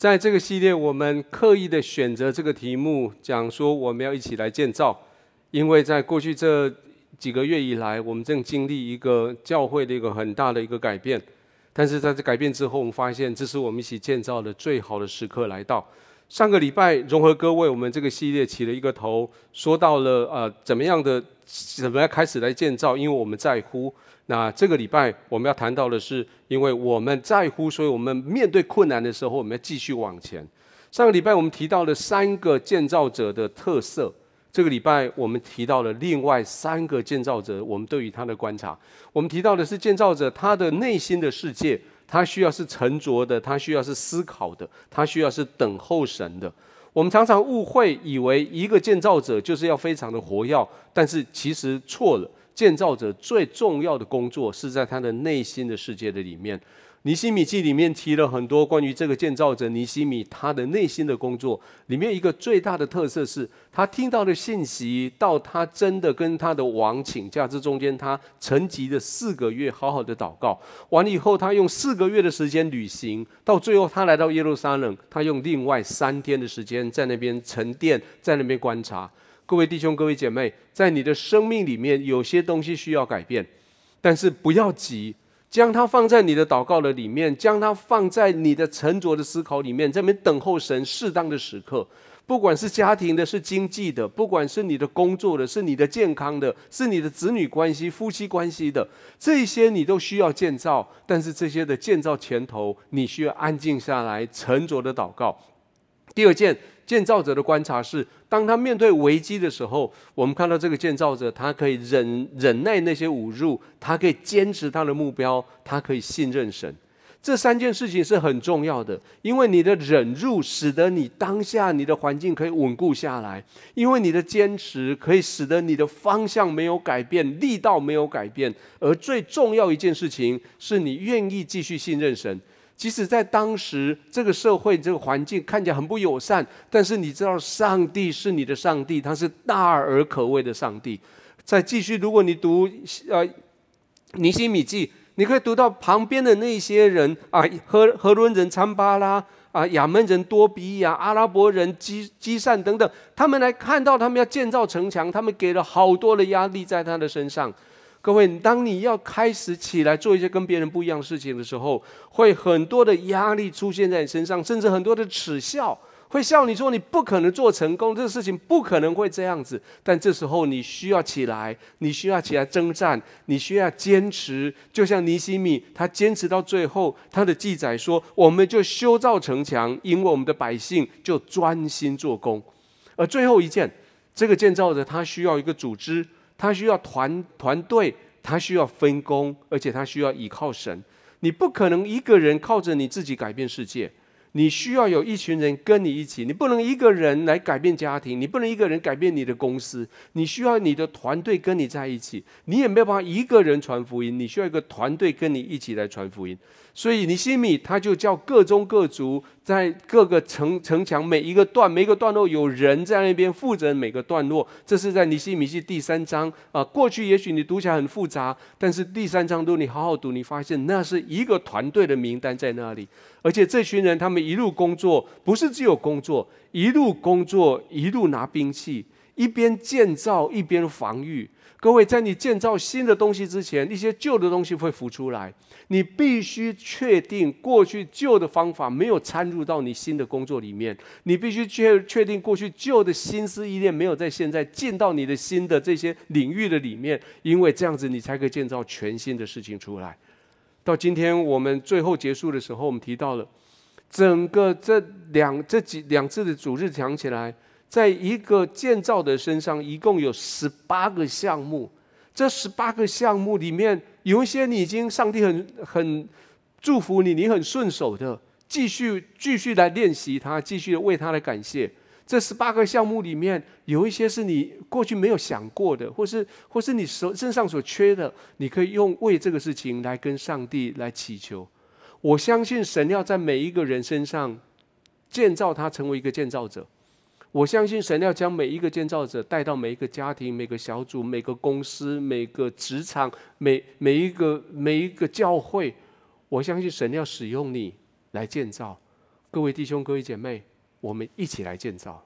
在这个系列，我们刻意的选择这个题目，讲说我们要一起来建造，因为在过去这几个月以来，我们正经历一个教会的一个很大的一个改变。但是在这改变之后，我们发现这是我们一起建造的最好的时刻来到。上个礼拜，融合哥为我们这个系列起了一个头，说到了呃怎么样的怎么样开始来建造，因为我们在乎。那这个礼拜我们要谈到的是，因为我们在乎，所以我们面对困难的时候，我们要继续往前。上个礼拜我们提到了三个建造者的特色，这个礼拜我们提到了另外三个建造者，我们对于他的观察。我们提到的是建造者他的内心的世界，他需要是沉着的，他需要是思考的，他需要是等候神的。我们常常误会以为一个建造者就是要非常的活跃，但是其实错了。建造者最重要的工作是在他的内心的世界的里面。尼西米记里面提了很多关于这个建造者尼西米他的内心的工作。里面一个最大的特色是他听到的信息，到他真的跟他的王请假这中间，他沉寂的四个月，好好的祷告完了以后，他用四个月的时间旅行，到最后他来到耶路撒冷，他用另外三天的时间在那边沉淀，在那边观察。各位弟兄、各位姐妹，在你的生命里面，有些东西需要改变，但是不要急，将它放在你的祷告的里面，将它放在你的沉着的思考里面，在那边等候神适当的时刻。不管是家庭的、是经济的，不管是你的工作的、是你的健康的、是你的子女关系、夫妻关系的，这些你都需要建造。但是这些的建造前头，你需要安静下来，沉着的祷告。第二件。建造者的观察是，当他面对危机的时候，我们看到这个建造者，他可以忍忍耐那些侮辱，他可以坚持他的目标，他可以信任神。这三件事情是很重要的，因为你的忍辱使得你当下你的环境可以稳固下来，因为你的坚持可以使得你的方向没有改变，力道没有改变，而最重要一件事情是你愿意继续信任神。即使在当时这个社会这个环境看起来很不友善，但是你知道上帝是你的上帝，他是大而可畏的上帝。再继续，如果你读呃尼西米记，你可以读到旁边的那些人啊，和和伦人参巴拉啊，亚门人多比亚，阿拉伯人基基善等等，他们来看到他们要建造城墙，他们给了好多的压力在他的身上。各位，当你要开始起来做一些跟别人不一样的事情的时候，会很多的压力出现在你身上，甚至很多的耻笑，会笑你说你不可能做成功，这个事情不可能会这样子。但这时候你需要起来，你需要起来征战，你需要坚持。就像尼西米，他坚持到最后，他的记载说：“我们就修造城墙，因为我们的百姓就专心做工。”而最后一件，这个建造者他需要一个组织。他需要团团队，他需要分工，而且他需要依靠神。你不可能一个人靠着你自己改变世界。你需要有一群人跟你一起，你不能一个人来改变家庭，你不能一个人改变你的公司，你需要你的团队跟你在一起。你也没有办法一个人传福音，你需要一个团队跟你一起来传福音。所以尼西米他就叫各宗各族在各个城城墙每一个段每一个段落有人在那边负责每个段落。这是在尼西米记第三章啊。过去也许你读起来很复杂，但是第三章都你好好读，你发现那是一个团队的名单在那里。而且这群人，他们一路工作，不是只有工作，一路工作，一路拿兵器，一边建造一边防御。各位，在你建造新的东西之前，一些旧的东西会浮出来。你必须确定过去旧的方法没有掺入到你新的工作里面。你必须确确定过去旧的心思意念没有在现在进到你的新的这些领域的里面，因为这样子你才可以建造全新的事情出来。到今天我们最后结束的时候，我们提到了整个这两这几两次的主日讲起来，在一个建造的身上，一共有十八个项目。这十八个项目里面，有一些你已经上帝很很祝福你，你很顺手的，继续继续来练习它，继续为它来感谢。这十八个项目里面，有一些是你过去没有想过的，或是或是你手身上所缺的，你可以用为这个事情来跟上帝来祈求。我相信神要在每一个人身上建造他成为一个建造者。我相信神要将每一个建造者带到每一个家庭、每个小组、每个公司、每个职场、每每一个每一个教会。我相信神要使用你来建造。各位弟兄、各位姐妹，我们一起来建造。